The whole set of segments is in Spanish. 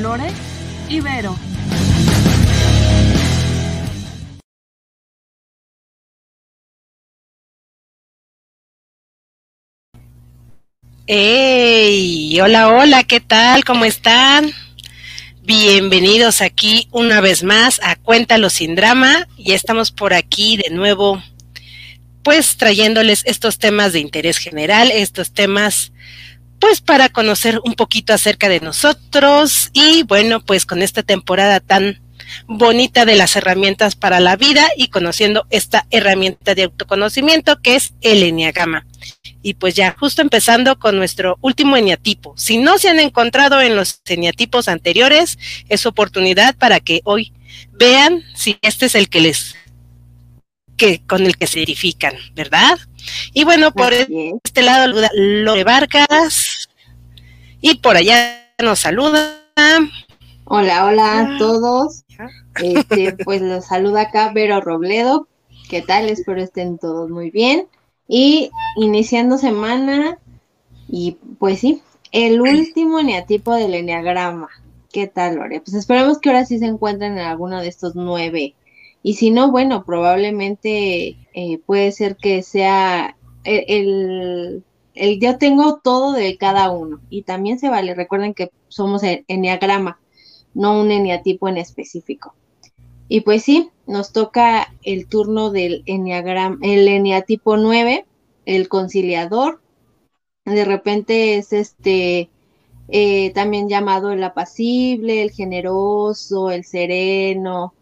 con Lore. ¡Hey! Hola, hola, ¿qué tal? ¿Cómo están? Bienvenidos aquí una vez más a Cuéntalo sin drama. Ya estamos por aquí de nuevo, pues trayéndoles estos temas de interés general, estos temas, pues para conocer un poquito acerca de nosotros y bueno, pues con esta temporada tan bonita de las herramientas para la vida y conociendo esta herramienta de autoconocimiento que es el Enneagrama. Y pues ya, justo empezando con nuestro último eneatipo. Si no se han encontrado en los eneatipos anteriores, es oportunidad para que hoy vean si este es el que les que con el que se verifican, ¿verdad? Y bueno, por este lado Lore Vargas y por allá nos saluda. Hola, hola a todos. Este, pues los saluda acá Vero Robledo. ¿Qué tal? Espero estén todos muy bien. Y iniciando semana, y pues sí, el último eneatipo del eneagrama. ¿Qué tal, Lore? Pues esperemos que ahora sí se encuentren en alguno de estos nueve. Y si no, bueno, probablemente eh, puede ser que sea el, el, el, yo tengo todo de cada uno. Y también se vale. Recuerden que somos eneagrama, no un eneatipo en específico. Y pues sí, nos toca el turno del enneagrama, el eneatipo 9, el conciliador. De repente es este eh, también llamado el apacible, el generoso, el sereno,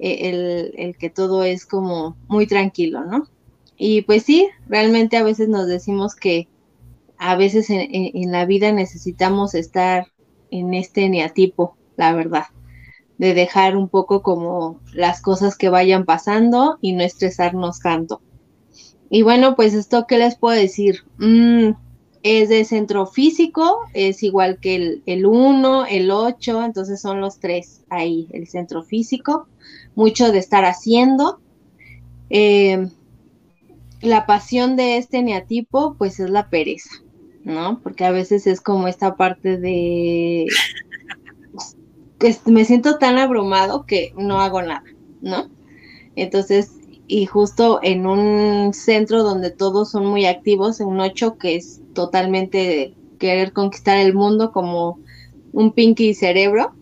el, el, que todo es como muy tranquilo, ¿no? Y pues sí, realmente a veces nos decimos que a veces en, la vida necesitamos estar en este eneatipo, la verdad de dejar un poco como las cosas que vayan pasando y no estresarnos tanto. Y bueno, pues esto, ¿qué les puedo decir? Mm, es de centro físico, es igual que el 1, el 8, entonces son los tres ahí, el centro físico, mucho de estar haciendo. Eh, la pasión de este neatipo, pues es la pereza, ¿no? Porque a veces es como esta parte de me siento tan abrumado que no hago nada, ¿no? Entonces, y justo en un centro donde todos son muy activos, en un 8 que es totalmente querer conquistar el mundo como un pinky cerebro,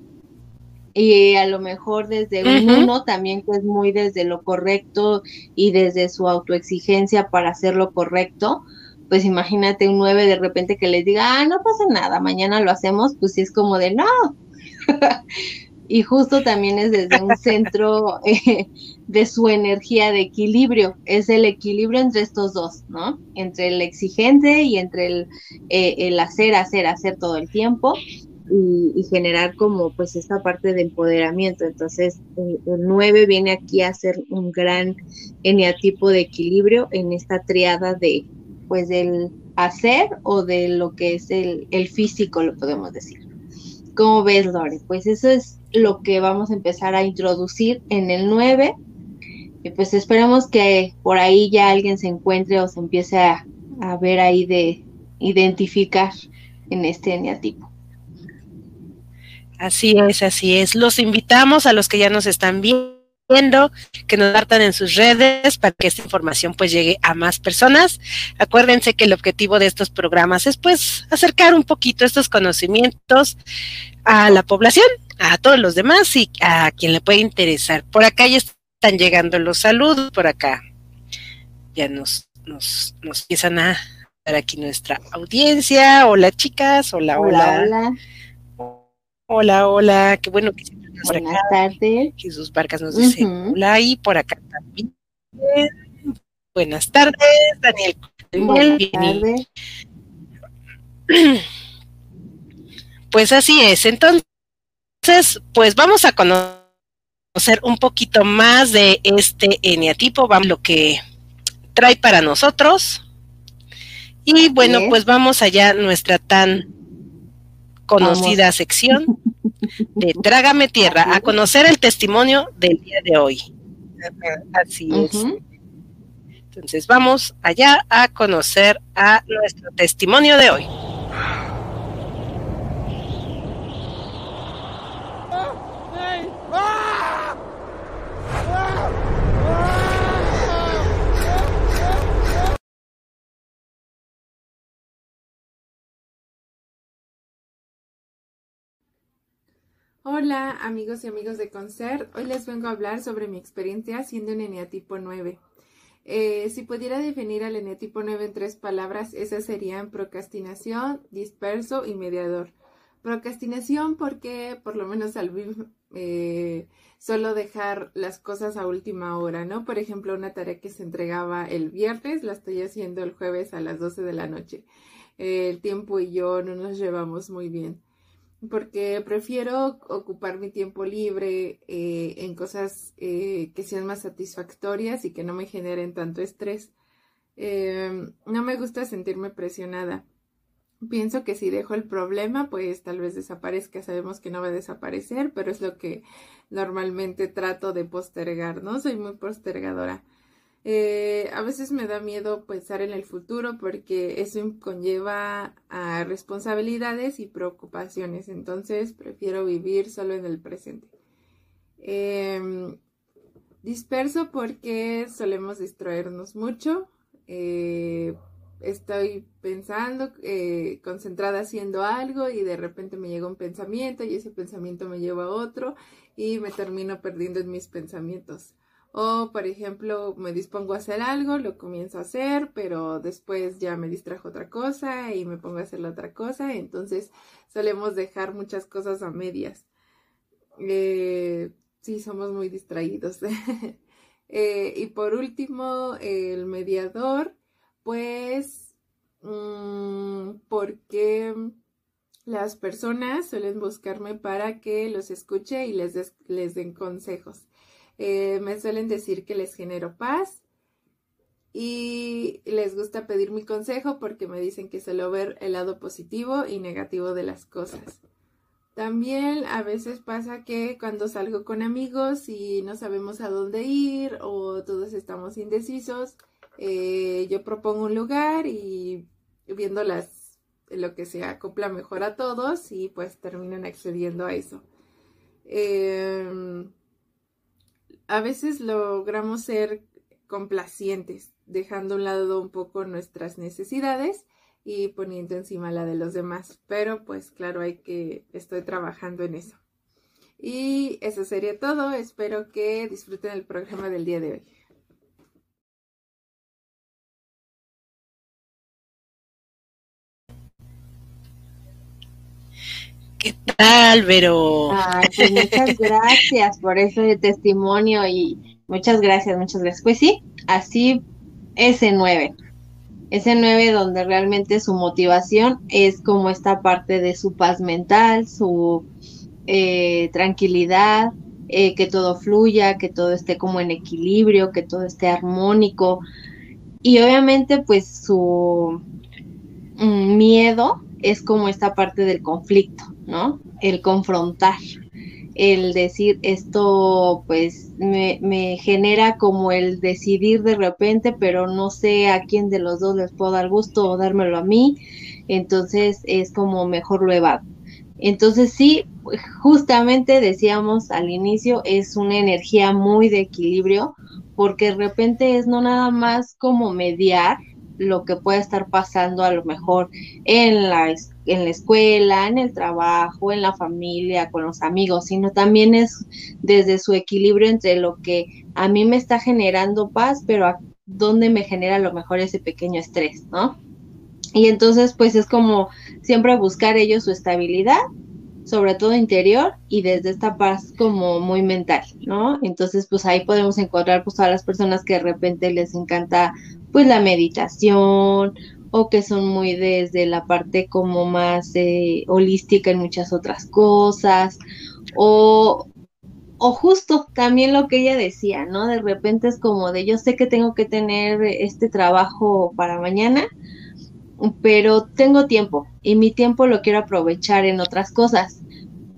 y a lo mejor desde un uno también que es muy desde lo correcto y desde su autoexigencia para hacer lo correcto, pues imagínate un 9 de repente que les diga, ah, no pasa nada, mañana lo hacemos, pues sí es como de, no, y justo también es desde un centro eh, de su energía de equilibrio, es el equilibrio entre estos dos, ¿no? Entre el exigente y entre el, eh, el hacer, hacer, hacer todo el tiempo y, generar como pues esta parte de empoderamiento. Entonces, el 9 viene aquí a ser un gran eneatipo de equilibrio en esta triada de pues del hacer o de lo que es el, físico, lo podemos decir. ¿Cómo ves, Lore? Pues eso es lo que vamos a empezar a introducir en el 9. Y pues esperemos que por ahí ya alguien se encuentre o se empiece a, ver ahí de identificar en este eneatipo. Así es, así es. Los invitamos a los que ya nos están viendo que nos dartan en sus redes para que esta información pues llegue a más personas. Acuérdense que el objetivo de estos programas es pues acercar un poquito estos conocimientos a la población, a todos los demás y a quien le puede interesar. Por acá ya están llegando los saludos, por acá ya nos, nos, nos empiezan a dar aquí nuestra audiencia. Hola chicas, hola, hola. Hola, hola, hola. qué bueno que Buenas tardes. Jesús Vargas nos dice hola y por acá también. Buenas tardes, Daniel. Buenas tardes. Pues así es. Entonces, pues vamos a conocer un poquito más de este eneatipo, vamos lo que trae para nosotros. Y bueno, pues vamos allá nuestra tan conocida sección de Trágame Tierra, a conocer el testimonio del día de hoy. Así es. Entonces vamos allá a conocer a nuestro testimonio de hoy. Hola amigos y amigos de Concert, hoy les vengo a hablar sobre mi experiencia siendo un eneatipo 9. Eh, si pudiera definir al eneatipo 9 en tres palabras, esas serían procrastinación, disperso y mediador. Procrastinación porque por lo menos al eh, solo dejar las cosas a última hora, ¿no? Por ejemplo, una tarea que se entregaba el viernes la estoy haciendo el jueves a las 12 de la noche. el tiempo y yo no nos llevamos muy bien porque prefiero ocupar mi tiempo libre eh, en cosas eh, que sean más satisfactorias y que no me generen tanto estrés. Em, no me gusta sentirme presionada. Pienso que si dejo el problema, pues tal vez desaparezca. Sabemos que no va a desaparecer, pero es lo que normalmente trato de postergar, ¿no? Soy muy postergadora. Eh, a veces me da miedo pensar en el futuro porque eso conlleva a responsabilidades y preocupaciones, entonces prefiero vivir solo en el presente. Em, disperso porque solemos distraernos mucho. Eh, estoy pensando, eh, concentrada haciendo algo y de repente me llega un pensamiento y ese pensamiento me lleva a otro y me termino perdiendo en mis pensamientos. O, por ejemplo, me dispongo a hacer algo, lo comienzo a hacer, pero después ya me distrajo otra cosa y me pongo a hacer la otra cosa. Entonces, solemos dejar muchas cosas a medias. Eh, sí, somos muy distraídos. Eh, y por último, el mediador, pues, mm, porque las personas suelen buscarme para que los escuche y les, les den consejos. Eh, me suelen decir que les genero paz y les gusta pedir mi consejo porque me dicen que suelo ver el lado positivo y negativo de las cosas. También a veces pasa que cuando salgo con amigos y no sabemos a dónde ir o todos estamos indecisos, eh, yo propongo un lugar y viendo las, lo que se acopla mejor a todos y pues terminan accediendo a eso. Em, a veces logramos ser complacientes, dejando a un lado un poco nuestras necesidades y poniendo encima la de los demás. Pero pues claro, hay que, estoy trabajando en eso. Y eso sería todo. Espero que disfruten el programa del día de hoy. ¿Qué tal, Vero? Pues muchas gracias por ese testimonio y muchas gracias, muchas gracias. Pues sí, así ese 9. Ese 9 donde realmente su motivación es como esta parte de su paz mental, su eh, tranquilidad, eh, que todo fluya, que todo esté como en equilibrio, que todo esté armónico. Y obviamente pues su mm, miedo es como esta parte del conflicto, ¿no? El confrontar, el decir esto pues me, genera como el decidir de repente, pero no sé a quién de los dos les puedo dar gusto o dármelo a mí, entonces es como mejor lo evado. Entonces sí, justamente decíamos al inicio, es una energía muy de equilibrio, porque de repente es no nada más como mediar, lo que puede estar pasando a lo mejor en la, en la escuela, en el trabajo, en la familia, con los amigos, sino también es desde su equilibrio entre lo que a mí me está generando paz, pero a dónde me genera lo mejor ese pequeño estrés, ¿no? Y entonces, pues es como siempre buscar ellos su estabilidad, sobre todo interior, y desde esta paz como muy mental, ¿no? Entonces, pues ahí podemos encontrar pues a las personas que de repente les encanta pues la meditación o que son muy desde la parte como más eh, holística en muchas otras cosas o, o justo también lo que ella decía, ¿no? De repente es como de yo sé que tengo que tener este trabajo para mañana, pero tengo tiempo y mi tiempo lo quiero aprovechar en otras cosas.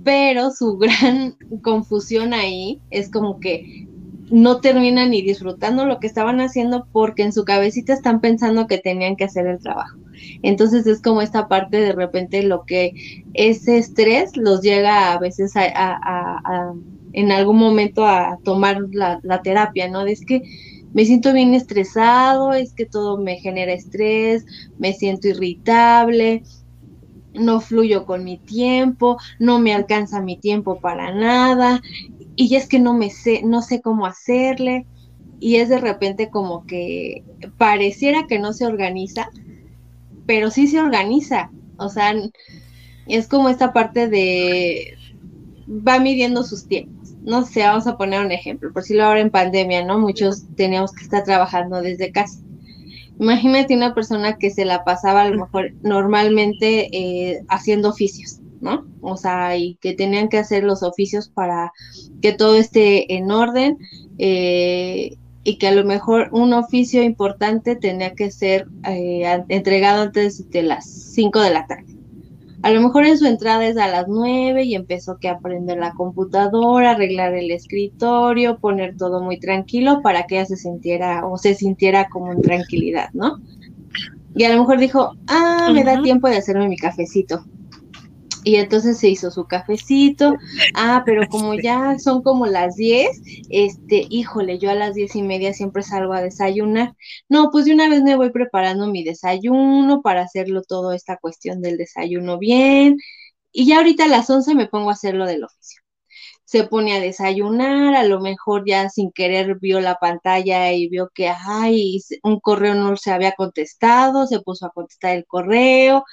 Pero su gran confusión ahí es como que no terminan ni disfrutando lo que estaban haciendo porque en su cabecita están pensando que tenían que hacer el trabajo. Entonces es como esta parte de repente lo que ese estrés los llega a veces a, en algún momento a tomar la, terapia, ¿no? Es que me siento bien estresado, es que todo me genera estrés, me siento irritable. no fluyo con mi tiempo, no me alcanza mi tiempo para nada, y es que no me sé, no sé cómo hacerle, y es de repente como que pareciera que no se organiza, pero sí se organiza, o sea, es como esta parte de va midiendo sus tiempos. No sé, vamos a poner un ejemplo, por si lo ahora en pandemia, ¿no? Muchos teníamos que estar trabajando desde casa. Imagínate una persona que se la pasaba a lo mejor normalmente eh, haciendo oficios, ¿no? O sea, y que tenían que hacer los oficios para que todo esté en orden eh, y que a lo mejor un oficio importante tenía que ser eh, entregado antes de las 5 de la tarde. A lo mejor en su entrada es a las 9 y empezó que aprender la computadora, arreglar el escritorio, poner todo muy tranquilo para que ella se sintiera o se sintiera como en tranquilidad, ¿no? Y a lo mejor dijo, ah, me da tiempo de hacerme mi cafecito. Y entonces se hizo su cafecito. Ah, pero como ya son como las 10, este, híjole, yo a las diez y media siempre salgo a desayunar. No, pues de una vez me voy preparando mi desayuno para hacerlo todo esta cuestión del desayuno bien. Y ya ahorita a las 11 me pongo a hacerlo del oficio. Se pone a desayunar, a lo mejor ya sin querer vio la pantalla y vio que, ay, un correo no se había contestado, se puso a contestar el correo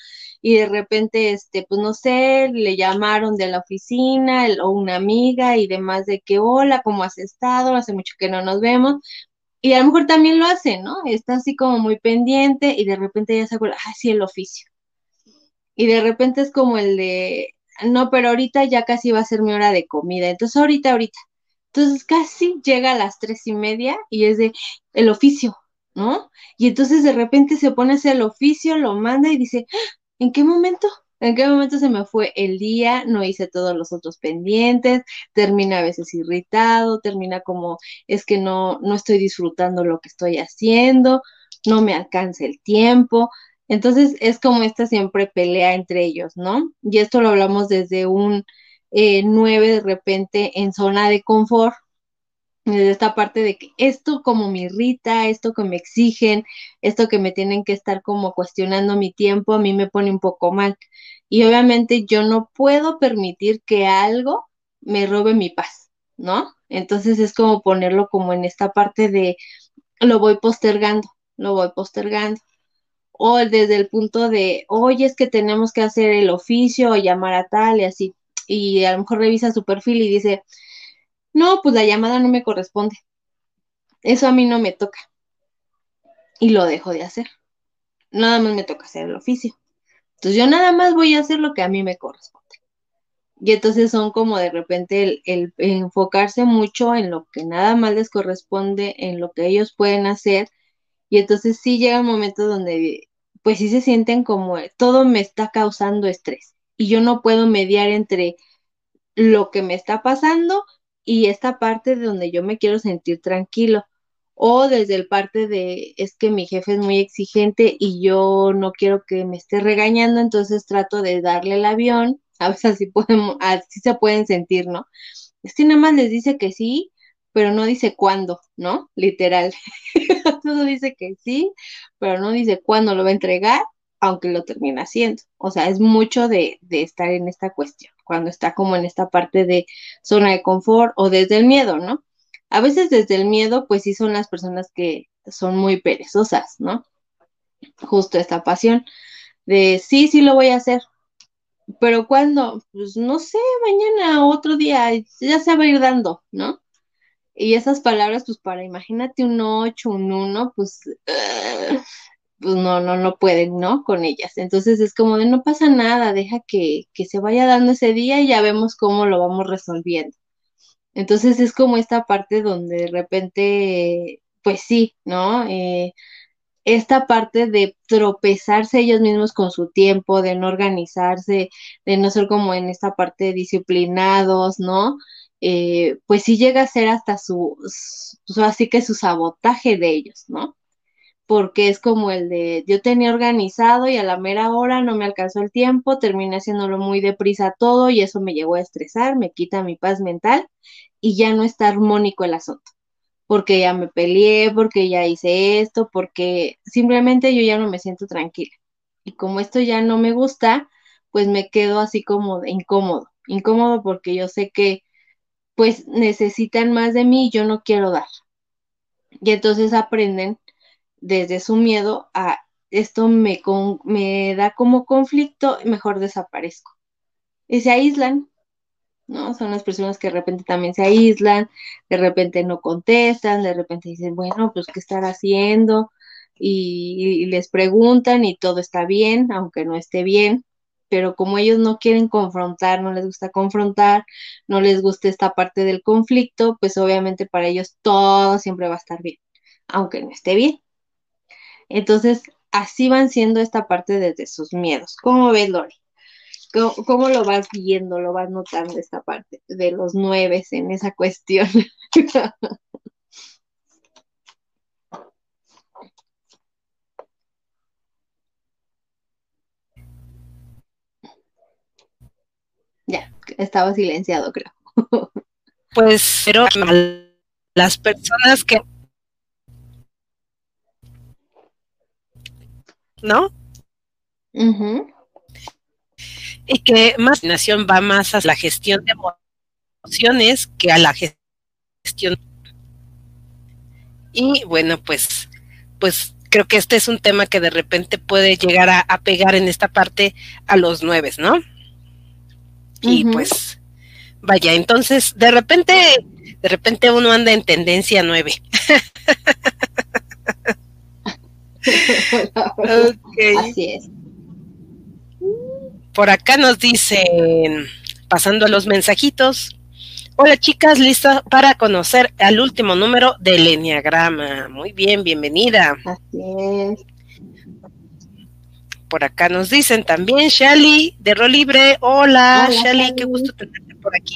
y de repente, este, pues no sé, le llamaron de la oficina o una amiga y demás de que, hola, ¿cómo has estado? Hace mucho que no nos vemos. Y a lo mejor también lo hace, ¿no? Está así como muy pendiente y de repente ya se acuerda, ah, sí, el oficio. Y de repente es como el de, no, pero ahorita ya casi va a ser mi hora de comida. Entonces, ahorita, ahorita. Entonces, casi llega a las tres y media y es de el oficio, ¿no? Y entonces de repente se pone a hacer el oficio, lo manda y dice, ¿En qué momento? ¿En qué momento se me fue el día? No hice todos los otros pendientes, termina a veces irritado, termina como es que no, no estoy disfrutando lo que estoy haciendo, no me alcanza el tiempo. Entonces es como esta siempre pelea entre ellos, ¿no? Y esto lo hablamos desde un eh, 9 de repente en zona de confort, esta parte de que esto como me irrita, esto que me exigen, esto que me tienen que estar como cuestionando mi tiempo, a mí me pone un poco mal. Y obviamente yo no puedo permitir que algo me robe mi paz, ¿no? Entonces es como ponerlo como en esta parte de lo voy postergando, lo voy postergando. O desde el punto de, oye, es que tenemos que hacer el oficio o llamar a tal y así. Y a lo mejor revisa su perfil y dice, no, pues la llamada no me corresponde. Eso a mí no me toca. Y lo dejo de hacer. Nada más me toca hacer el oficio. Entonces yo nada más voy a hacer lo que a mí me corresponde. Y entonces son como de repente el, enfocarse mucho en lo que nada más les corresponde, en lo que ellos pueden hacer. Y entonces sí llega un momento donde pues sí se sienten como todo me está causando estrés. Y yo no puedo mediar entre lo que me está pasando y esta parte de donde yo me quiero sentir tranquilo. O desde el parte de es que mi jefe es muy exigente y yo no quiero que me esté regañando, entonces trato de darle el avión. A veces así, se pueden sentir, ¿no? Es que nada más les dice que sí, pero no dice cuándo, ¿no? Literal. Todo dice que sí, pero no dice cuándo lo va a entregar, aunque lo termina haciendo. O sea, es mucho de, de estar en esta cuestión cuando está como en esta parte de zona de confort o desde el miedo, ¿no? A veces desde el miedo, pues sí son las personas que son muy perezosas, ¿no? Justo esta pasión de sí, sí lo voy a hacer, pero cuando, pues no sé, mañana, otro día, ya se va a ir dando, ¿no? Y esas palabras, pues para imagínate un 8, un 1, pues pues no, no, no pueden, ¿no? Con ellas. Entonces es como de no pasa nada, deja que, que se vaya dando ese día y ya vemos cómo lo vamos resolviendo. Entonces es como esta parte donde de repente, pues sí, ¿no? Eh, esta parte de tropezarse ellos mismos con su tiempo, de no organizarse, de no ser como en esta parte disciplinados, ¿no? Eh, pues sí llega a ser hasta su, su, así que su sabotaje de ellos, ¿no? Porque es como el de yo tenía organizado y a la mera hora no me alcanzó el tiempo, terminé haciéndolo muy deprisa todo y eso me llegó a estresar, me quita mi paz mental y ya no está armónico el asunto, porque ya me peleé, porque ya hice esto, porque simplemente yo ya no me siento tranquila. Y como esto ya no me gusta, pues me quedo así como incómodo, incómodo porque yo sé que pues necesitan más de mí y yo no quiero dar. Y entonces aprenden desde su miedo a esto me, me da como conflicto, mejor desaparezco. Y se aíslan, ¿no? Son las personas que de repente también se aíslan, de repente no contestan, de repente dicen, bueno, pues qué estar haciendo, y, les preguntan y todo está bien, aunque no esté bien, pero como ellos no quieren confrontar, no les gusta confrontar, no les gusta esta parte del conflicto, pues obviamente para ellos todo siempre va a estar bien, aunque no esté bien. Entonces, así van siendo esta parte desde sus miedos. ¿Cómo ves, Lori? ¿Cómo, lo vas viendo, lo vas notando esta parte de los nueve en esa cuestión? ya, estaba silenciado, creo. pues, pero las personas que ¿no? Y que más nación va más a la gestión de emociones que a la gestión. Y bueno, pues, pues creo que este es un tema que de repente puede llegar a, pegar en esta parte a los nueve, ¿no? Y pues, vaya, entonces, de repente, de repente uno anda en tendencia nueve. Así es. Por acá nos dicen, pasando a los mensajitos. Hola chicas, listas para conocer al último número del Enneagrama. Muy bien, bienvenida. Así es. Por acá nos dicen también, Shali, de Rol Libre. Hola, Shali, qué gusto tenerte por aquí.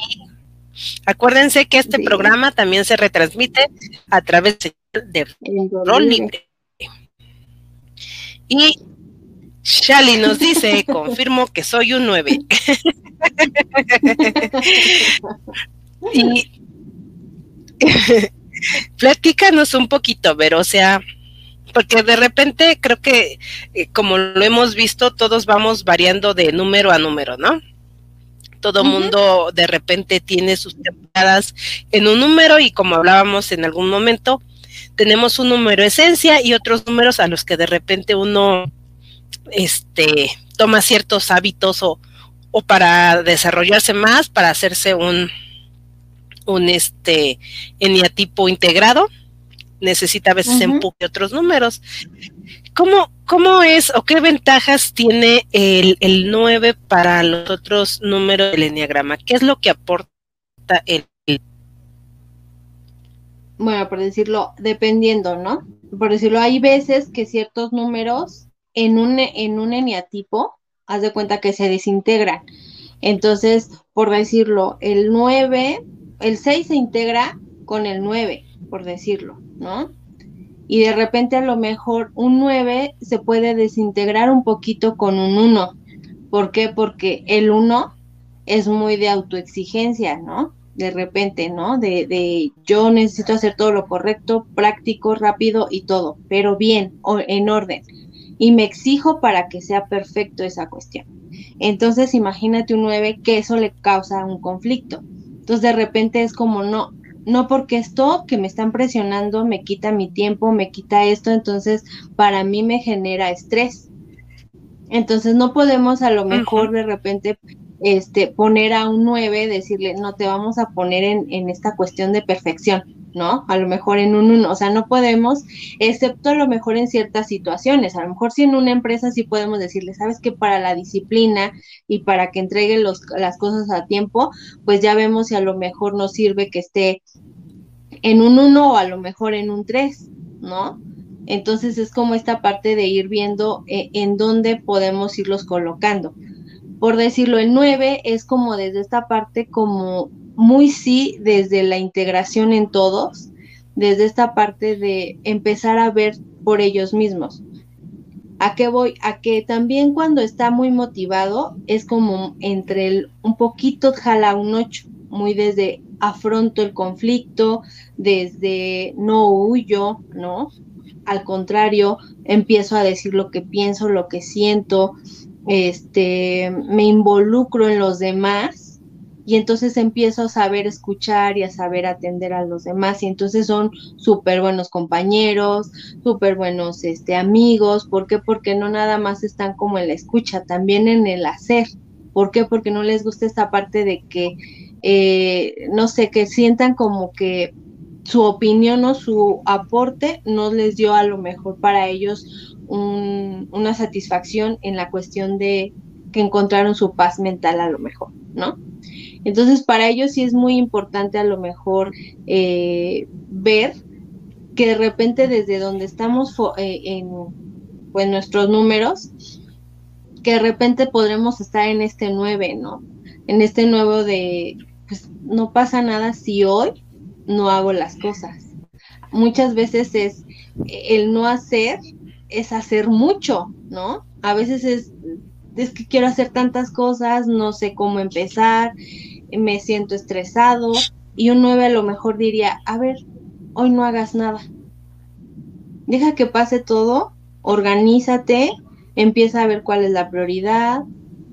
Acuérdense que este programa también se retransmite a través de Rol Libre. Y Shali nos dice, confirmo que soy un 9. y platícanos un poquito, ver, o sea, porque de repente creo que eh, como lo hemos visto, todos vamos variando de número a número, ¿no? Todo mundo de repente tiene sus temporadas en un número y como hablábamos en algún momento, tenemos un número esencia y otros números a los que de repente uno este, toma ciertos hábitos o, o para desarrollarse más, para hacerse un, un este eniatipo integrado, necesita a veces empuje otros números. ¿Cómo, ¿Cómo es o qué ventajas tiene el, el 9 para los otros números del eniagrama? ¿Qué es lo que aporta el, bueno, por decirlo, dependiendo, ¿no? Por decirlo, hay veces que ciertos números en un, en un eneatipo, haz de cuenta que se desintegran. Entonces, por decirlo, el 9, el 6 se integra con el 9, por decirlo, ¿no? Y de repente a lo mejor un 9 se puede desintegrar un poquito con un 1. ¿Por qué? Porque el 1 es muy de autoexigencia, ¿no? De repente, ¿no? De, de yo necesito hacer todo lo correcto, práctico, rápido y todo, pero bien, o en orden. Y me exijo para que sea perfecto esa cuestión. Entonces, imagínate un 9 que eso le causa un conflicto. Entonces, de repente es como, no, no porque esto que me están presionando me quita mi tiempo, me quita esto, entonces para mí me genera estrés. Entonces no podemos a lo mejor de repente este, poner a un 9, decirle, no te vamos a poner en, en esta cuestión de perfección, ¿no? A lo mejor en un 1, o sea, no podemos, excepto a lo mejor en ciertas situaciones, a lo mejor si en una empresa sí podemos decirle, sabes que para la disciplina y para que entregue los, las cosas a tiempo, pues ya vemos si a lo mejor nos sirve que esté en un 1 o a lo mejor en un 3, ¿no? Entonces es como esta parte de ir viendo eh, en dónde podemos irlos colocando por decirlo, el 9 es como desde esta parte como muy sí, desde la integración en todos, desde esta parte de empezar a ver por ellos mismos. ¿A qué voy? A que también cuando está muy motivado es como entre el un poquito jala un 8, muy desde afronto el conflicto, desde no huyo, ¿no? Al contrario, empiezo a decir lo que pienso, lo que siento, este, me involucro en los demás y entonces empiezo a saber escuchar y a saber atender a los demás y entonces son súper buenos compañeros, súper buenos este, amigos, ¿por qué? Porque no nada más están como en la escucha, también en el hacer, ¿por qué? Porque no les gusta esta parte de que, eh, no sé, que sientan como que su opinión o su aporte no les dio a lo mejor para ellos una satisfacción en la cuestión de que encontraron su paz mental a lo mejor, ¿no? Entonces, para ellos sí es muy importante a lo mejor eh, ver que de repente desde donde estamos eh, en pues, nuestros números, que de repente podremos estar en este 9, ¿no? En este nuevo de, pues no pasa nada si hoy no hago las cosas. Muchas veces es el no hacer, es hacer mucho, ¿no? A veces es, es que quiero hacer tantas cosas, no sé cómo empezar, me siento estresado y un 9 a lo mejor diría, a ver, hoy no hagas nada. Deja que pase todo, organízate, empieza a ver cuál es la prioridad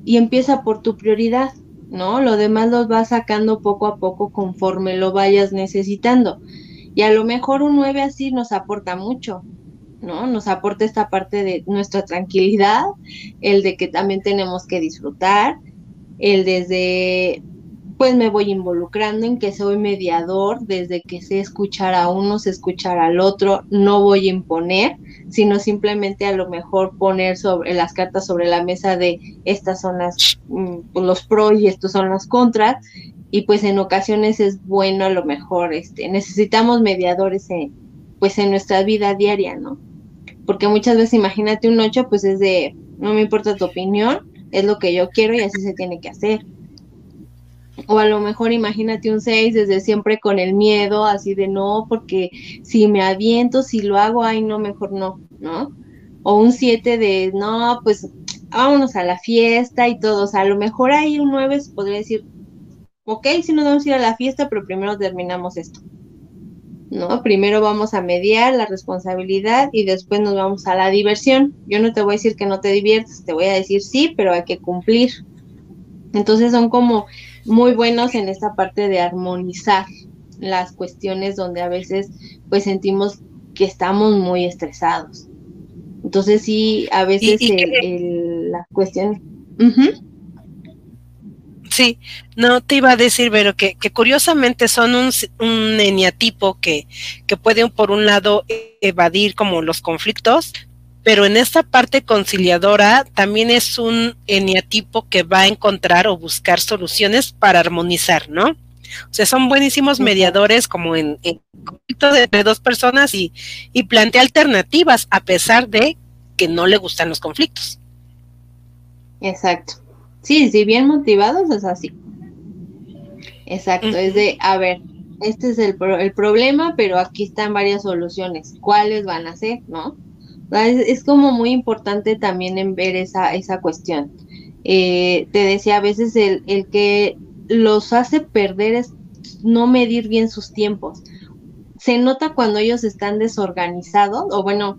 y empieza por tu prioridad, ¿no? Lo demás los vas sacando poco a poco conforme lo vayas necesitando. Y a lo mejor un 9 así nos aporta mucho, ¿no? Nos aporta esta parte de nuestra tranquilidad, el de que también tenemos que disfrutar, el desde pues me voy involucrando en que soy mediador, desde que sé escuchar a uno, sé escuchar al otro, no voy a imponer, sino simplemente a lo mejor poner sobre las cartas sobre la mesa de estas son las mm, los pros y estos son las contras y pues en ocasiones es bueno a lo mejor este necesitamos mediadores en, pues en nuestra vida diaria, ¿no? Porque muchas veces imagínate un 8 pues es de no me importa tu opinión, es lo que yo quiero y así se tiene que hacer o a lo mejor imagínate un 6 desde siempre con el miedo, así de no, porque si me aviento, si lo hago, ay, no, mejor no, ¿no? O un 7 de no, pues vámonos a la fiesta y todo. O sea, a lo mejor hay un 9 podría decir, ok, si nos vamos a ir a la fiesta, pero primero terminamos esto. ¿No? Primero vamos a mediar la responsabilidad y después nos vamos a la diversión. Yo no te voy a decir que no te diviertas, te voy a decir sí, pero hay que cumplir. Entonces son como muy buenos en esta parte de armonizar las cuestiones donde a veces pues sentimos que estamos muy estresados. Entonces sí, a veces las cuestiones... Sí, no te iba a decir, pero que, que curiosamente son un, un eniatipo que, que puede por un lado evadir como los conflictos, pero en esta parte conciliadora también es un eneatipo que va a encontrar o buscar soluciones para armonizar, ¿no? O sea, son buenísimos mediadores como en, conflicto de, dos personas y, y plantea alternativas a pesar de que no le gustan los conflictos. Exacto. Sí, sí, bien motivados es así. Exacto, es de, a ver, este es el, el problema, pero aquí están varias soluciones. ¿Cuáles van a ser, no? Es, como muy importante también en ver esa, esa cuestión. Eh, te decía, a veces el, el que los hace perder es no medir bien sus tiempos. Se nota cuando ellos están desorganizados, o bueno,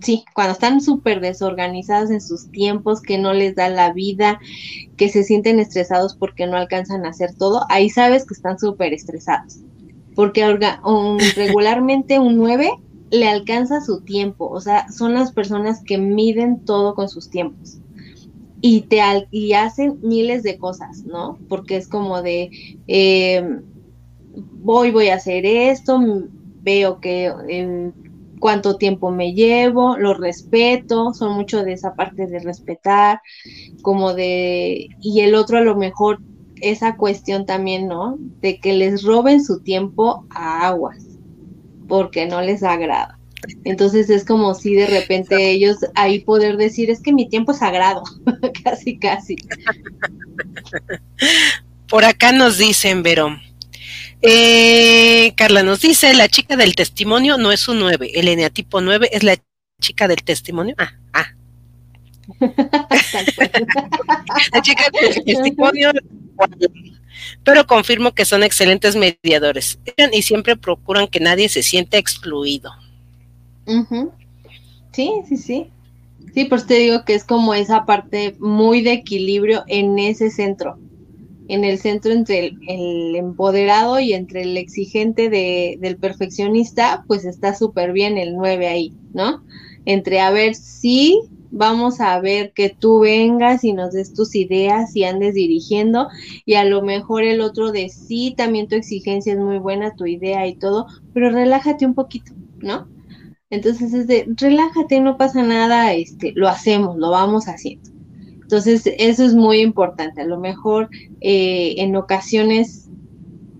sí, cuando están súper desorganizados en sus tiempos, que no les da la vida, que se sienten estresados porque no alcanzan a hacer todo, ahí sabes que están súper estresados. Porque regularmente un 9 le alcanza su tiempo, o sea, son las personas que miden todo con sus tiempos y te y hacen miles de cosas, ¿no? Porque es como de em, voy, voy a hacer esto, veo que em, cuánto tiempo me llevo, lo respeto, son mucho de esa parte de respetar, como de, y el otro a lo mejor esa cuestión también, ¿no? De que les roben su tiempo a aguas porque no les agrada. Entonces es como si de repente ellos ahí poder decir, es que mi tiempo es sagrado, casi, casi. Por acá nos dicen, Verón. Eh, Carla nos dice, la chica del testimonio no es un 9, el eneatipo 9 es la chica del testimonio. Ah, ah. la chica del testimonio pero confirmo que son excelentes mediadores y siempre procuran que nadie se sienta excluido. Sí, sí, sí. Sí, pues te digo que es como esa parte muy de equilibrio en ese centro, en el centro entre el, empoderado y entre el exigente de, del perfeccionista, pues está súper bien el 9 ahí, ¿no? Entre a ver si vamos a ver que tú vengas y nos des tus ideas y andes dirigiendo y a lo mejor el otro de sí, también tu exigencia es muy buena, tu idea y todo, pero relájate un poquito, ¿no? Entonces es de, relájate, no pasa nada, este, lo hacemos, lo vamos haciendo. Entonces eso es muy importante. A lo mejor eh, en ocasiones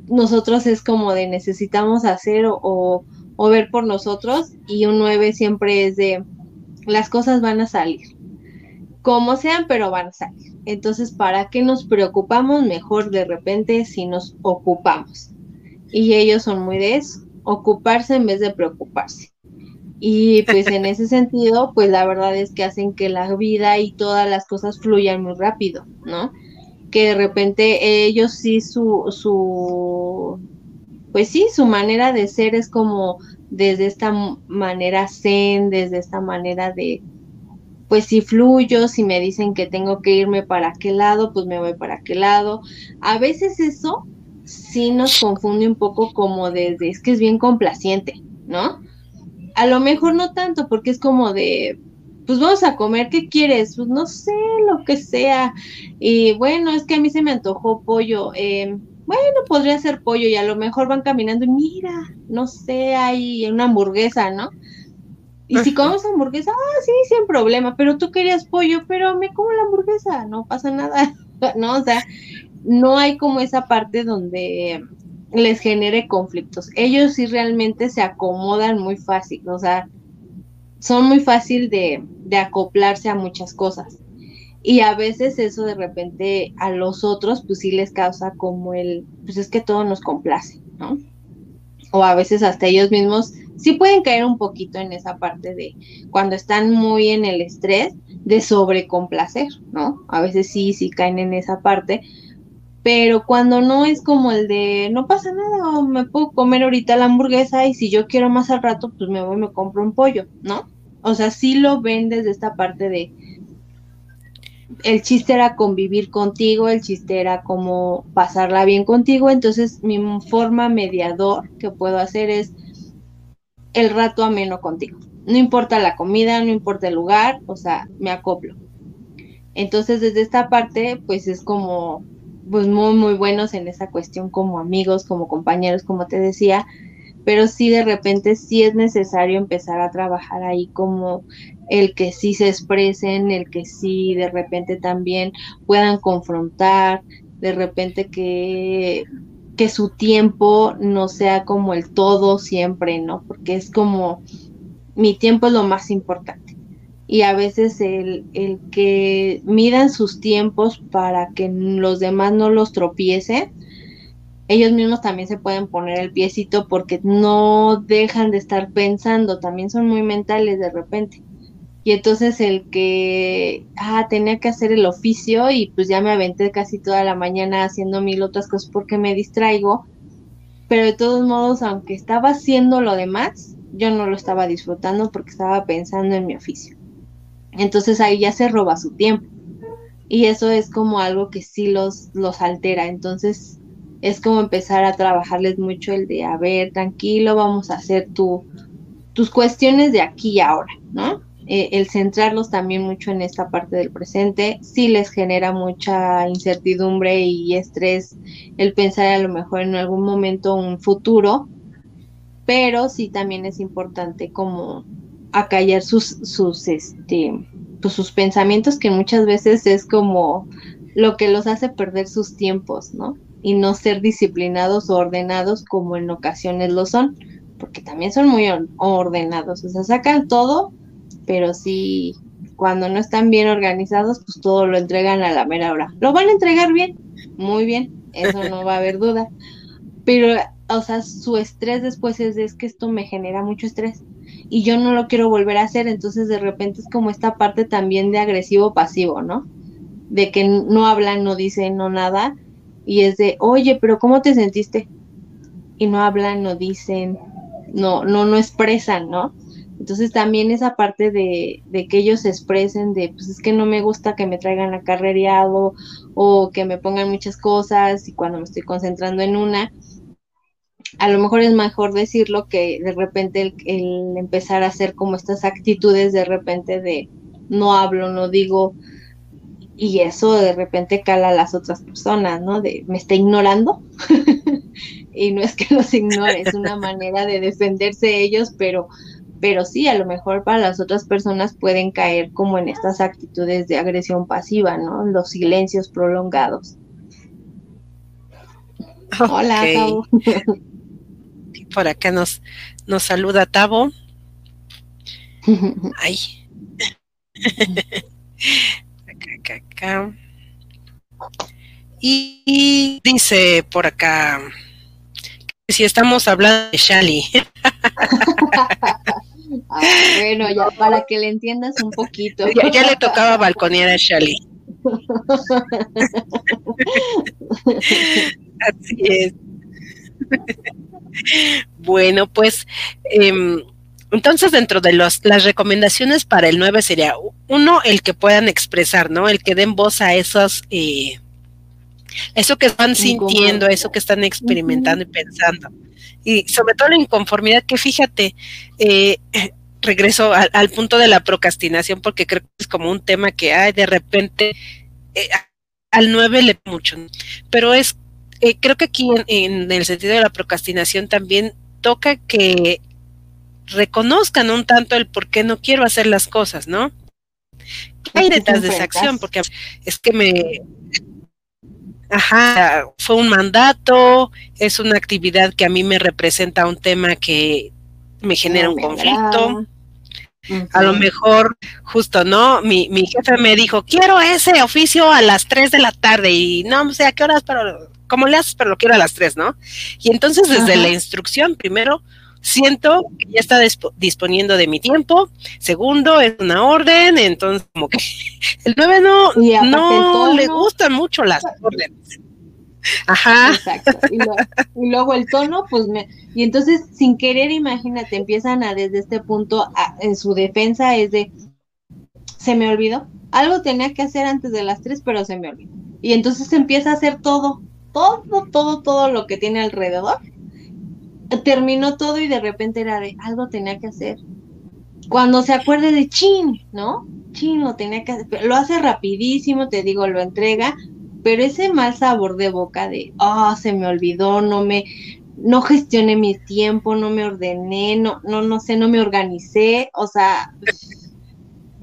nosotros es como de necesitamos hacer o, o, ver por nosotros y un 9 siempre es de las cosas van a salir. Como sean, pero van a salir. Entonces, ¿para qué nos preocupamos? Mejor de repente si nos ocupamos. Y ellos son muy de eso, ocuparse en vez de preocuparse. Y pues en ese sentido, pues la verdad es que hacen que la vida y todas las cosas fluyan muy rápido, ¿no? Que de repente ellos sí su, su, pues sí, su manera de ser es como desde esta manera zen, desde esta manera de, pues si fluyo, si me dicen que tengo que irme para aquel lado, pues me voy para aquel lado. A veces eso sí nos confunde un poco como desde, es que es bien complaciente, ¿no? A lo mejor no tanto, porque es como de, pues vamos a comer, ¿qué quieres? Pues no sé, lo que sea. Y bueno, es que a mí se me antojó pollo. Eh, bueno, podría ser pollo y a lo mejor van caminando y mira, no sé, hay una hamburguesa, ¿no? Y si comemos hamburguesa, ah, sí, sin problema, pero tú querías pollo, pero me como la hamburguesa, no pasa nada, ¿no? O sea, no hay como esa parte donde les genere conflictos. Ellos sí realmente se acomodan muy fácil, o sea, son muy fácil de, de acoplarse a muchas cosas. Y a veces eso de repente a los otros pues sí les causa como el, pues es que todo nos complace, ¿no? O a veces hasta ellos mismos sí pueden caer un poquito en esa parte de cuando están muy en el estrés de sobrecomplacer, ¿no? A veces sí, sí caen en esa parte, pero cuando no es como el de no pasa nada, me puedo comer ahorita la hamburguesa y si yo quiero más al rato, pues me voy y me compro un pollo, ¿no? O sea, sí lo ven desde esta parte de el chiste era convivir contigo, el chiste era como pasarla bien contigo, entonces mi forma mediador que puedo hacer es el rato ameno contigo. No importa la comida, no importa el lugar, o sea, me acoplo. Entonces, desde esta parte, pues es como pues muy, muy buenos en esa cuestión como amigos, como compañeros, como te decía, pero sí de repente sí es necesario empezar a trabajar ahí como el que sí se expresen, el que sí de repente también puedan confrontar, de repente que, que su tiempo no sea como el todo siempre, ¿no? Porque es como mi tiempo es lo más importante y a veces el, el, que midan sus tiempos para que los demás no los tropiecen, ellos mismos también se pueden poner el piecito porque no dejan de estar pensando, también son muy mentales de repente. Y entonces el que, ah, tenía que hacer el oficio y pues ya me aventé casi toda la mañana haciendo mil otras cosas porque me distraigo, pero de todos modos, aunque estaba haciendo lo demás, yo no lo estaba disfrutando porque estaba pensando en mi oficio. Entonces ahí ya se roba su tiempo. Y eso es como algo que sí los, los altera. Entonces es como empezar a trabajarles mucho el de, a ver, tranquilo, vamos a hacer tu, tus cuestiones de aquí y ahora, ¿no? Eh, el centrarlos también mucho en esta parte del presente, sí les genera mucha incertidumbre y estrés el pensar a lo mejor en algún momento un futuro, pero sí también es importante como acallar sus, sus, este, pues sus pensamientos, que muchas veces es como lo que los hace perder sus tiempos, ¿no? Y no ser disciplinados o ordenados como en ocasiones lo son, porque también son muy ordenados, o sea, sacan todo, pero sí, cuando no están bien organizados, pues todo lo entregan a la mera hora. Lo van a entregar bien, muy bien, eso no va a haber duda, pero, o sea, su estrés después es, es que esto me genera mucho estrés y yo no lo quiero volver a hacer, entonces de repente es como esta parte también de agresivo pasivo, ¿no? De que no hablan, no dicen, no nada, y es de, oye, pero ¿cómo te sentiste? Y no hablan, no dicen, no, no, no expresan, ¿no? Entonces también esa parte de, de, que ellos se expresen de, pues es que no me gusta que me traigan acarreado o que me pongan muchas cosas y cuando me estoy concentrando en una, a lo mejor es mejor decirlo que de repente el, el empezar a hacer como estas actitudes de repente de no hablo, no digo, y eso de repente cala a las otras personas, ¿no? De me está ignorando. y no es que los ignore, es una manera de defenderse ellos, pero pero sí, a lo mejor para las otras personas pueden caer como en estas actitudes de agresión pasiva, ¿no? Los silencios prolongados. Hola, Tavo. Por acá nos, nos saluda Tavo. Ay. acá, acá, Y, dice por acá si estamos hablando de Shali. Ah, bueno, ya para que le entiendas un poquito. Ya, le tocaba balconear a Shali. Así es. Bueno, pues eh, entonces, dentro de los, las recomendaciones para el 9 sería, uno, el que puedan expresar, ¿no? El que den voz a esos, eh, eso que están sintiendo, eso que están experimentando y pensando. Y sobre todo la inconformidad, que fíjate, eh, regreso al, punto de la procrastinación, porque creo que es como un tema que hay de repente, eh, al 9 le mucho, pero es, eh, creo que aquí en el sentido de la procrastinación también toca que reconozcan un tanto el por qué no quiero hacer las cosas, ¿no? hay detrás de esa acción? Porque es que me... Ajá, fue un mandato, es una actividad que a mí me representa un tema que me genera un conflicto. A lo mejor, justo, ¿no? Mi, mi jefe me dijo, quiero ese oficio a las 3 de la tarde y no sé a qué horas, pero como le haces, pero lo quiero a las 3, ¿no? Y entonces desde la instrucción, primero, siento que ya está disponiendo de mi tiempo. Segundo, es una orden, entonces como que el 9 no, no le gustan mucho las órdenes. Ajá. Exacto. Y, luego el tono, pues me... Y entonces, sin querer, imagínate, empiezan a desde este punto, en su defensa es de, se me olvidó. Algo tenía que hacer antes de las tres, pero se me olvidó. Y entonces empieza a hacer todo, todo, todo, todo lo que tiene alrededor terminó todo y de repente era de algo tenía que hacer. Cuando se acuerde de chin, ¿no? Chin lo tenía que hacer. Lo hace rapidísimo, te digo, lo entrega, pero ese mal sabor de boca de, ah, se me olvidó, no me, no gestioné mi tiempo, no me ordené, no, no, no sé, no me organicé, o sea,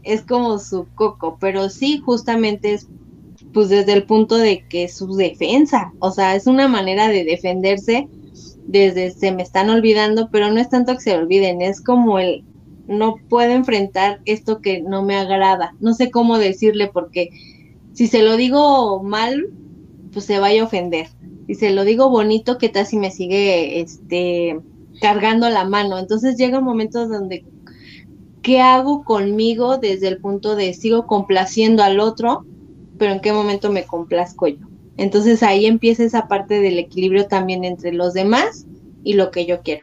es como su coco, pero sí, justamente es pues desde el punto de que su defensa, o sea, es una manera de defenderse desde se me están olvidando, pero no es tanto que se olviden, es como el no puedo enfrentar esto que no me agrada. No sé cómo decirle porque si se lo digo mal, pues se vaya a ofender. Si se lo digo bonito, ¿qué tal si me sigue este cargando la mano? Entonces llega un momento donde ¿qué hago conmigo desde el punto de sigo complaciendo al otro, pero en qué momento me complazco yo? Entonces ahí empieza esa parte del equilibrio también entre los demás y lo que yo quiero.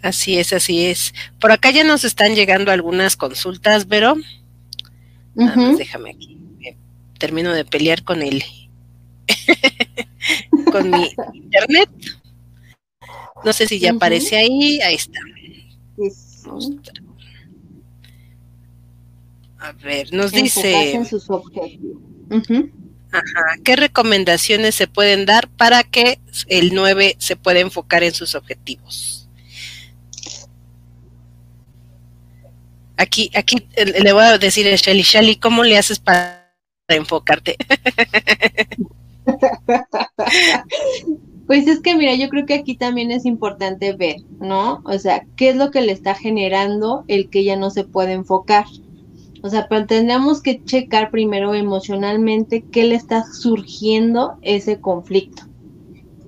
Así es, así es. Por acá ya nos están llegando algunas consultas, pero déjame aquí. Termino de pelear con el con mi internet. No sé si ya aparece ahí. Ahí está. A ver, nos dice. En sus objetivos. ¿Qué recomendaciones se pueden dar para que el 9 se pueda enfocar en sus objetivos? Aquí, aquí eh, le voy a decir a Shelly, Shelly, ¿cómo le haces para enfocarte? Pues es que mira, yo creo que aquí también es importante ver, ¿no? O sea, ¿qué es lo que le está generando el que ya no se puede enfocar? O sea, pero tendríamos que checar primero emocionalmente qué le está surgiendo ese conflicto,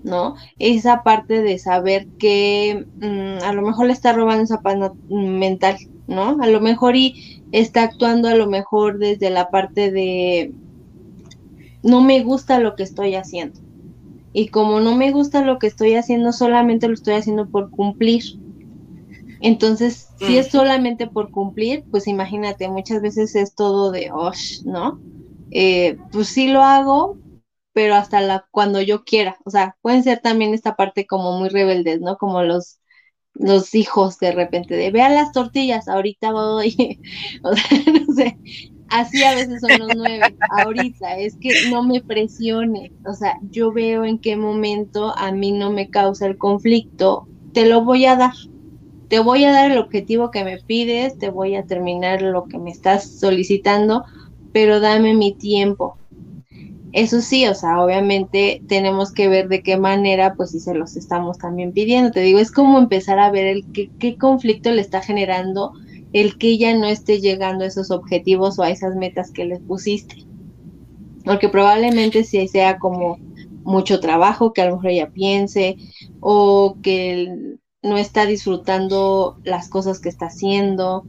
¿no? Esa parte de saber que mm, a lo mejor le está robando esa paz mental, ¿no? A lo mejor y está actuando a lo mejor desde la parte de no me gusta lo que estoy haciendo. Y como no me gusta lo que estoy haciendo, solamente lo estoy haciendo por cumplir. Entonces, si es solamente por cumplir, pues imagínate, muchas veces es todo de, osh, ¿no? Eh, pues sí lo hago, pero hasta la cuando yo quiera. O sea, pueden ser también esta parte como muy rebeldes, ¿no? Como los los hijos de repente de vean las tortillas, ahorita voy. o sea, no sé. Así a veces son los nueve. Ahorita es que no me presione. O sea, yo veo en qué momento a mí no me causa el conflicto. Te lo voy a dar. Te voy a dar el objetivo que me pides, te voy a terminar lo que me estás solicitando, pero dame mi tiempo. Eso sí, o sea, obviamente tenemos que ver de qué manera, pues si se los estamos también pidiendo. Te digo, es como empezar a ver el qué, qué conflicto le está generando el que ella no esté llegando a esos objetivos o a esas metas que le pusiste. Porque probablemente si sea como mucho trabajo que a lo mejor ella piense o que no está disfrutando las cosas que está haciendo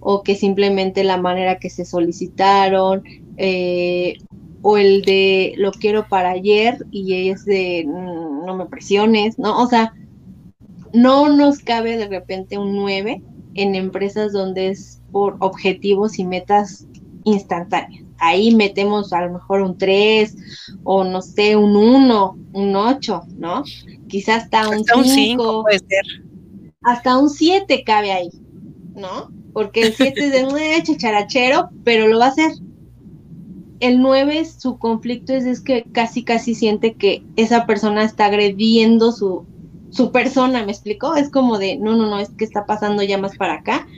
o que simplemente la manera que se solicitaron eh, o el de lo quiero para ayer y es de mm, no me presiones, ¿no? O sea, no nos cabe de repente un 9 en empresas donde es por objetivos y metas instantáneas. Ahí metemos a lo mejor un 3 o no sé, un 1, un 8, ¿no? Quizás hasta un 5. Puede ser. Hasta un 7 cabe ahí, ¿no? Porque el 7 es de un chacharachero, pero lo va a hacer el 9, su conflicto es, es que casi, casi siente que esa persona está agrediendo su, su persona, ¿me explicó? Es como de, no, no, no, es que está pasando ya más para acá.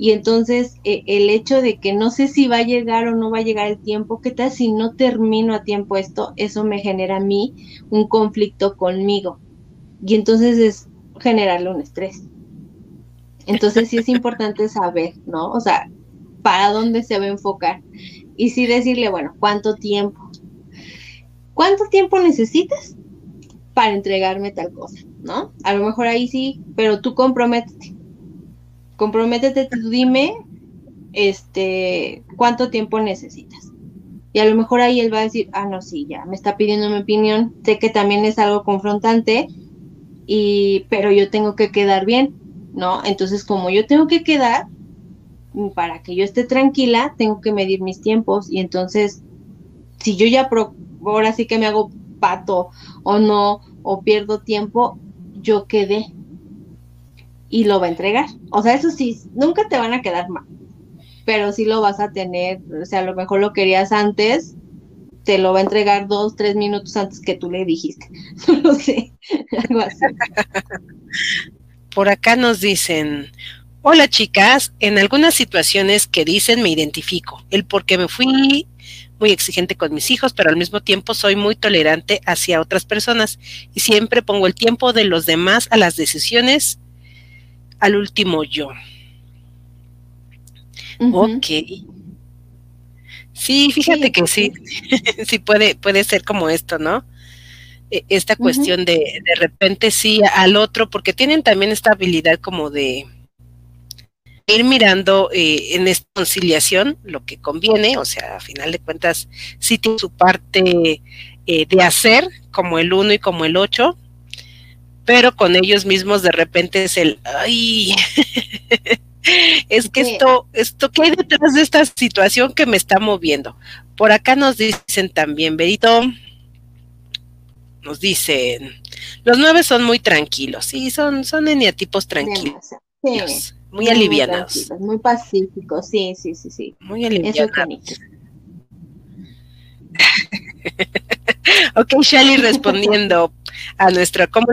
Y entonces e, el hecho de que no sé si va a llegar o no va a llegar el tiempo, ¿qué tal si no termino a tiempo esto? Eso me genera a mí un conflicto conmigo. Y entonces es generarle un estrés. Entonces sí es importante saber, ¿no? O sea, para dónde se va a enfocar y sí decirle, bueno, ¿cuánto tiempo? ¿Cuánto tiempo necesitas para entregarme tal cosa? ¿No? A lo mejor ahí sí, pero tú comprométete. Comprométete, tú dime este cuánto tiempo necesitas. Y a lo mejor ahí él va a decir, ah, no, sí, ya, me está pidiendo mi opinión, sé que también es algo confrontante, y, pero yo tengo que quedar bien, ¿no? Entonces, como yo tengo que quedar, para que yo esté tranquila, tengo que medir mis tiempos y entonces, si yo ya ahora sí que me hago pato o no, o pierdo tiempo, yo quedé y lo va a entregar. O sea, eso sí, nunca te van a quedar mal, pero sí lo vas a tener, o sea, a lo mejor lo querías antes, te lo va a entregar dos, tres minutos antes que tú le dijiste. No sé, algo así. Por acá nos dicen, Hola chicas, en algunas situaciones que dicen me identifico, el por qué me fui muy exigente con mis hijos, pero al mismo tiempo soy muy tolerante hacia otras personas y siempre pongo el tiempo de los demás a las decisiones al último yo. Ok. Sí, fíjate que sí, sí puede, puede ser como esto, ¿no? E, esta cuestión de de repente sí al otro, porque tienen también esta habilidad como de, ir mirando eh, en esta conciliación lo que conviene, o sea, a final de cuentas, sí tiene su parte eh, de hacer, como el 1 y como el 8, pero con ellos mismos de repente es el, ay, es que esto, esto, ¿qué hay detrás de esta situación que me está moviendo? Por acá nos dicen también, Berito, nos dicen, los nueve son muy tranquilos, sí, son, son eniatipos tranquilos. Sí muy, aliviados. Muy, pacíficos, sí, sí, sí, sí. Muy aliviados. ok, Shelly respondiendo a nuestra cómo,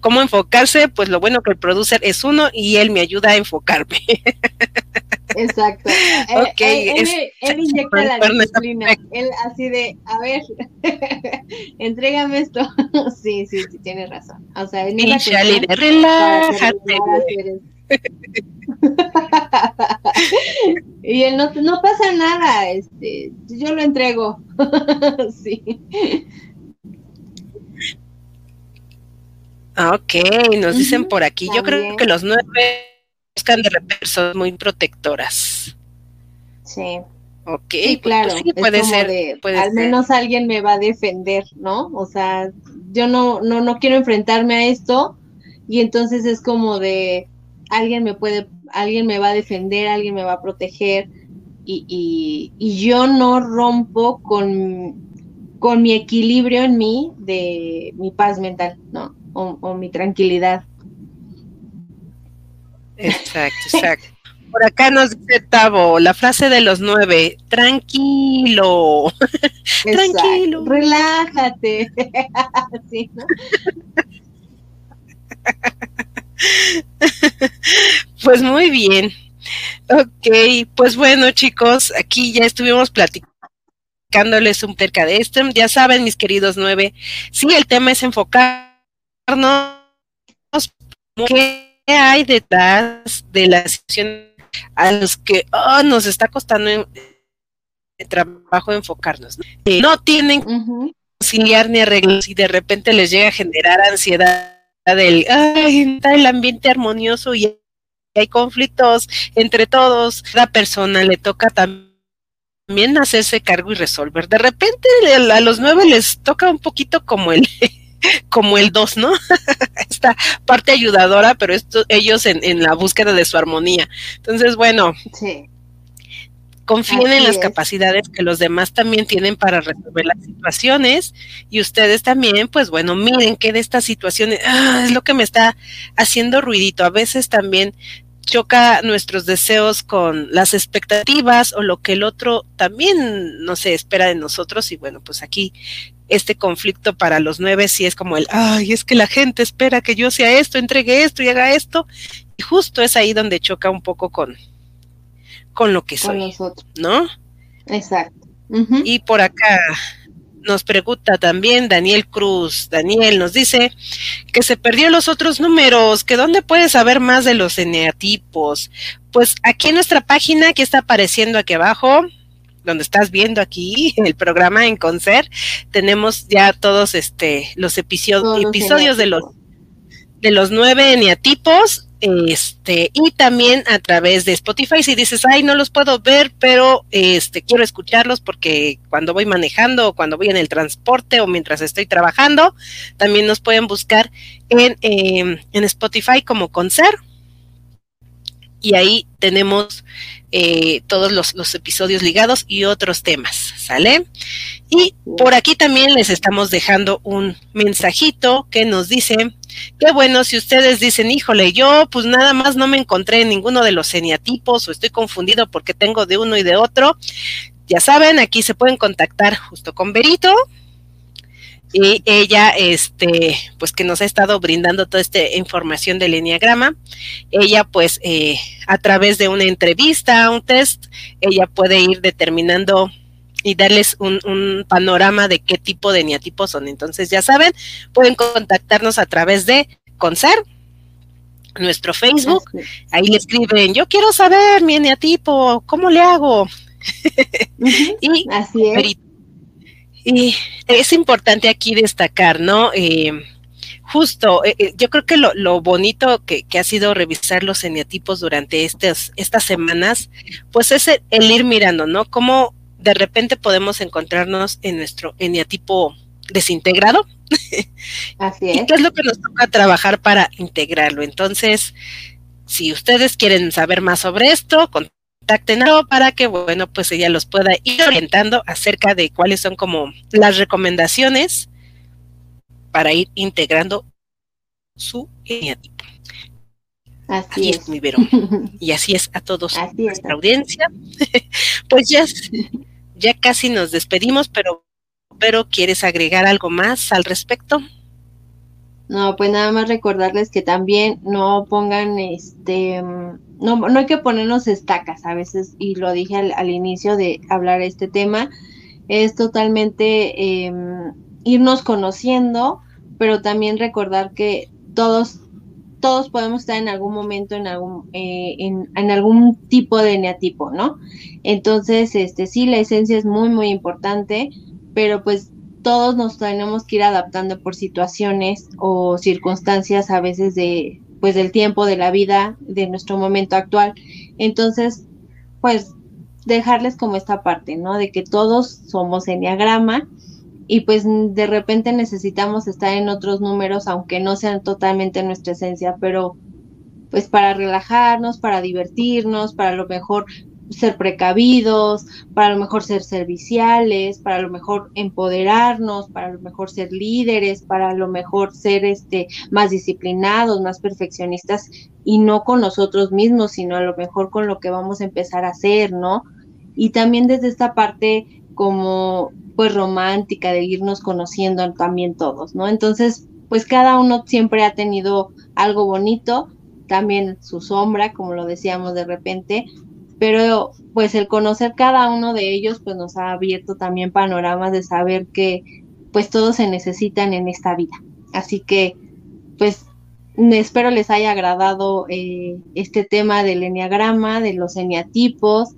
cómo, enfocarse, pues lo bueno que el producer es uno y él me ayuda a enfocarme. Exacto. ok. Él, él, inyecta la disciplina. Él así de, a ver, entrégame esto. sí, sí, sí, tienes razón. O sea, y Shelly, relájate. y él no, no pasa nada, este, yo lo entrego. sí. Ah, ok, nos dicen por aquí. Yo creo que los nueve buscan de son muy protectoras. Sí. Ok, pues, claro. puede ser. al menos alguien me va a defender, ¿no? O sea, yo no, no, no quiero enfrentarme a esto y entonces es como de, alguien me puede, alguien me va a defender, alguien me va a proteger y, y, yo no rompo con, con, mi equilibrio en mí de mi paz mental, ¿no? O, mi tranquilidad. Exacto, exacto. Por acá nos dice Tavo, la frase de los nueve, tranquilo, tranquilo. Relájate. pues muy bien. Ok, pues bueno chicos, aquí ya estuvimos platicándoles un cerca de esto. Ya saben, mis queridos nueve, sí, el tema es enfocarnos qué hay detrás de la situación a los que oh, nos está costando el trabajo enfocarnos. No, tienen que conciliar ni arreglar y de repente les llega a generar ansiedad del, ay, está el ambiente armonioso y hay conflictos entre todos, la persona le toca también hacerse cargo y resolver. De repente a los nueve les toca un poquito como el como el dos, ¿no? Esta parte ayudadora, pero esto, ellos en, en, la búsqueda de su armonía. Entonces, bueno, sí. Confíen en las capacidades que los demás también tienen para resolver las situaciones. Y ustedes también, pues bueno, miren que de estas situaciones ah, es lo que me está haciendo ruidito. A veces también choca nuestros deseos con las expectativas o lo que el otro también no se espera de nosotros. Y bueno, pues aquí este conflicto para los nueve sí es como el, ay, es que la gente espera que yo sea esto, entregue esto y haga esto y justo es ahí donde choca un poco con con lo que soy, ¿no? Exacto. Y por acá nos pregunta también Daniel Cruz. Daniel nos dice que se perdió los otros números, que dónde puedes saber más de los eneatipos. Pues aquí en nuestra página que está apareciendo aquí abajo, donde estás viendo aquí el programa en Concert, tenemos ya todos este los episodios, episodios de los de los nueve eneatipos este y también a través de Spotify si dices ay no los puedo ver pero este quiero escucharlos porque cuando voy manejando o cuando voy en el transporte o mientras estoy trabajando también nos pueden buscar en, em, en Spotify como concert y ahí tenemos eh, todos los, episodios ligados y otros temas, ¿sale? Y por aquí también les estamos dejando un mensajito que nos dice, qué bueno, si ustedes dicen, híjole, yo pues nada más no me encontré en ninguno de los eneatipos o estoy confundido porque tengo de uno y de otro, ya saben, aquí se pueden contactar justo con Berito, y ella, este, pues que nos ha estado brindando toda esta información del enneagrama. Ella, pues, eh, a través de una entrevista, un test, ella puede ir determinando y darles un, un panorama de qué tipo de eneatipos son. Entonces, ya saben, pueden contactarnos a través de CONCER, nuestro Facebook. Ahí le escriben, yo quiero saber mi eneatipo, ¿cómo le hago? y Así es. Y es importante aquí destacar, ¿no? Eh, justo, eh, eh, yo creo que lo, lo bonito que, que, ha sido revisar los eneatipos durante estas, estas semanas, pues es el, ir mirando, ¿no? Cómo de repente podemos encontrarnos en nuestro eneatipo desintegrado. Así es. y qué es lo que nos toca trabajar para integrarlo. Entonces, si ustedes quieren saber más sobre esto, contacten para que, bueno, pues ella los pueda ir orientando acerca de cuáles son como las recomendaciones para ir integrando su eneatipo. Así, es. mi Vero. Y así es a todos nuestra audiencia. pues ya, ya casi nos despedimos, pero, pero ¿quieres agregar algo más al respecto? No, pues nada más recordarles que también no pongan este no, no hay que ponernos estacas a veces, y lo dije al, inicio de hablar este tema, es totalmente em, irnos conociendo, pero también recordar que todos, todos podemos estar en algún momento en algún, eh, en, en, algún tipo de neatipo, ¿no? Entonces, este sí, la esencia es muy, muy importante, pero pues todos nos tenemos que ir adaptando por situaciones o circunstancias a veces de, pues del tiempo, de la vida, de nuestro momento actual. Entonces, pues dejarles como esta parte, ¿no? De que todos somos enneagrama y pues de repente necesitamos estar en otros números, aunque no sean totalmente nuestra esencia, pero pues para relajarnos, para divertirnos, para lo mejor ser precavidos, para lo mejor ser serviciales, para lo mejor empoderarnos, para lo mejor ser líderes, para lo mejor ser este más disciplinados, más perfeccionistas y no con nosotros mismos, sino a lo mejor con lo que vamos a empezar a hacer, ¿no? Y también desde esta parte como pues romántica de irnos conociendo también todos, ¿no? Entonces, pues cada uno siempre ha tenido algo bonito, también su sombra, como lo decíamos de repente, pero pues el conocer cada uno de ellos pues nos ha abierto también panoramas de saber que pues todos se necesitan en esta vida. Así que pues espero les haya agradado eh, este tema del enneagrama, de los eneatipos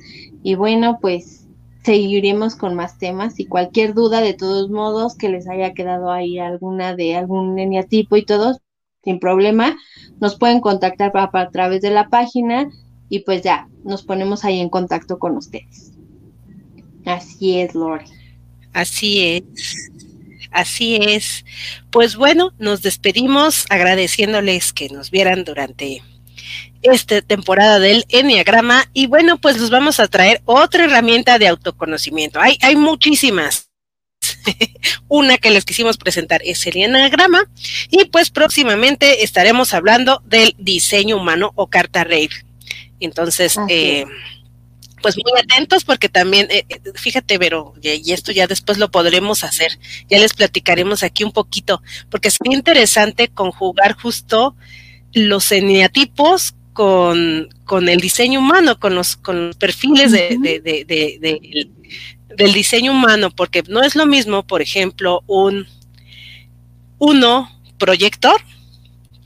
y bueno pues seguiremos con más temas y cualquier duda de todos modos que les haya quedado ahí alguna de algún eneatipo y todos sin problema nos pueden contactar a través de la página y pues ya nos ponemos ahí en contacto con ustedes. Así es, Lore. Así es. Así es. Pues bueno, nos despedimos agradeciéndoles que nos vieran durante esta temporada del Enneagrama y bueno, pues les vamos a traer otra herramienta de autoconocimiento. Hay, hay muchísimas. Una que les quisimos presentar es el Enneagrama y pues próximamente estaremos hablando del diseño humano o carta Rave entonces, eh, pues muy atentos porque también, eh, eh, fíjate, Vero, y, esto ya después lo podremos hacer, ya les platicaremos aquí un poquito, porque es muy interesante conjugar justo los eneatipos con, con el diseño humano, con los, con los perfiles de, del diseño humano, porque no es lo mismo, por ejemplo, un uno proyector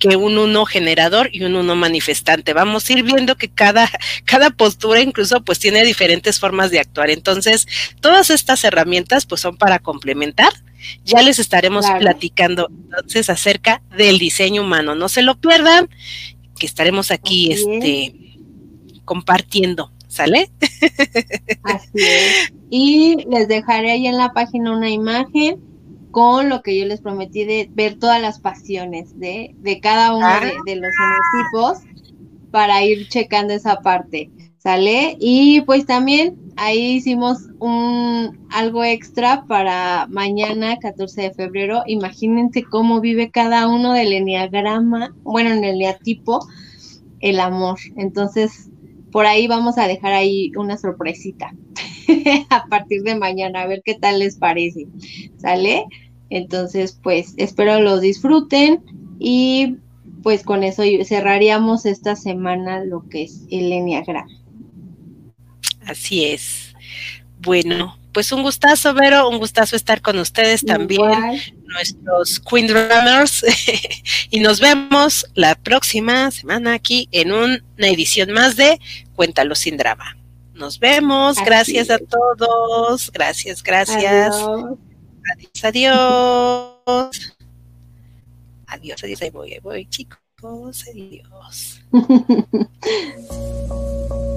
que un uno generador y un uno manifestante. Vamos a ir viendo que cada, cada postura incluso pues tiene diferentes formas de actuar. Entonces, todas estas herramientas pues son para complementar. Ya les estaremos platicando entonces acerca del diseño humano. No se lo pierdan, que estaremos aquí este compartiendo. ¿Sale? Así es. Y les dejaré ahí en la página una imagen con lo que yo les prometí de ver todas las pasiones de, de cada uno de, de, los equipos para ir checando esa parte, ¿sale? Y pues también ahí hicimos un algo extra para mañana, 14 de febrero. Imagínense cómo vive cada uno del enneagrama, bueno, en el eneatipo, el amor. Entonces, por ahí vamos a dejar ahí una sorpresita a partir de mañana, a ver qué tal les parece. ¿Sale? Entonces, pues espero lo disfruten y pues con eso cerraríamos esta semana lo que es el Enneagram. Así es. Bueno, pues un gustazo, Vero, un gustazo estar con ustedes también, nuestros Queen Drummers, y nos vemos la próxima semana aquí en una edición más de Cuéntalo sin drama. Nos vemos, gracias a todos, gracias, gracias. Adiós, adiós. Adiós, adiós, ahí voy, ahí voy, chicos, adiós.